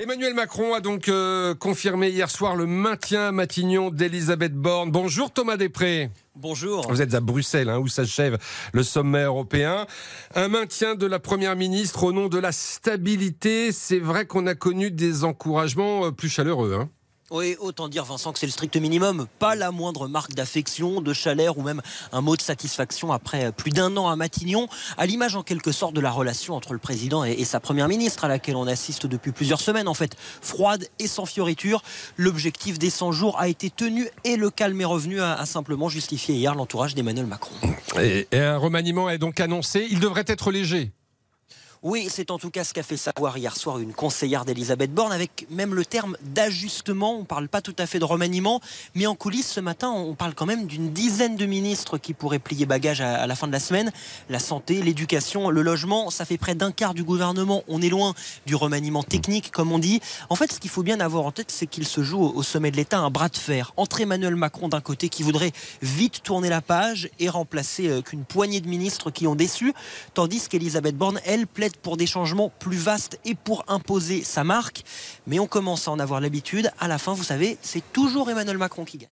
Emmanuel Macron a donc euh, confirmé hier soir le maintien à Matignon d'Elisabeth Borne. Bonjour Thomas Després. Bonjour. Vous êtes à Bruxelles, hein, où s'achève le sommet européen. Un maintien de la Première ministre au nom de la stabilité. C'est vrai qu'on a connu des encouragements euh, plus chaleureux. Hein. Oui, autant dire Vincent que c'est le strict minimum. Pas la moindre marque d'affection, de chaleur ou même un mot de satisfaction après plus d'un an à Matignon, à l'image en quelque sorte de la relation entre le président et, sa première ministre à laquelle on assiste depuis plusieurs semaines en fait, froide et sans fioriture. L'objectif des 100 jours a été tenu et le calme est revenu à, simplement justifier hier l'entourage d'Emmanuel Macron. et un remaniement est donc annoncé. Il devrait être léger. Oui, c'est en tout cas ce qu'a fait savoir hier soir une conseillère d'Elisabeth Borne, avec même le terme d'ajustement. On ne parle pas tout à fait de remaniement, mais en coulisses, ce matin, on parle quand même d'une dizaine de ministres qui pourraient plier bagage à, la fin de la semaine. La santé, l'éducation, le logement, ça fait près d'un quart du gouvernement. On est loin du remaniement technique, comme on dit. En fait, ce qu'il faut bien avoir en tête, c'est qu'il se joue au sommet de l'État un bras de fer entre Emmanuel Macron d'un côté, qui voudrait vite tourner la page et remplacer euh, qu'une poignée de ministres qui ont déçu, tandis qu'Elisabeth Borne, elle, pour des changements plus vastes et pour imposer sa marque. Mais on commence à en avoir l'habitude. À la fin, vous savez, c'est toujours Emmanuel Macron qui gagne.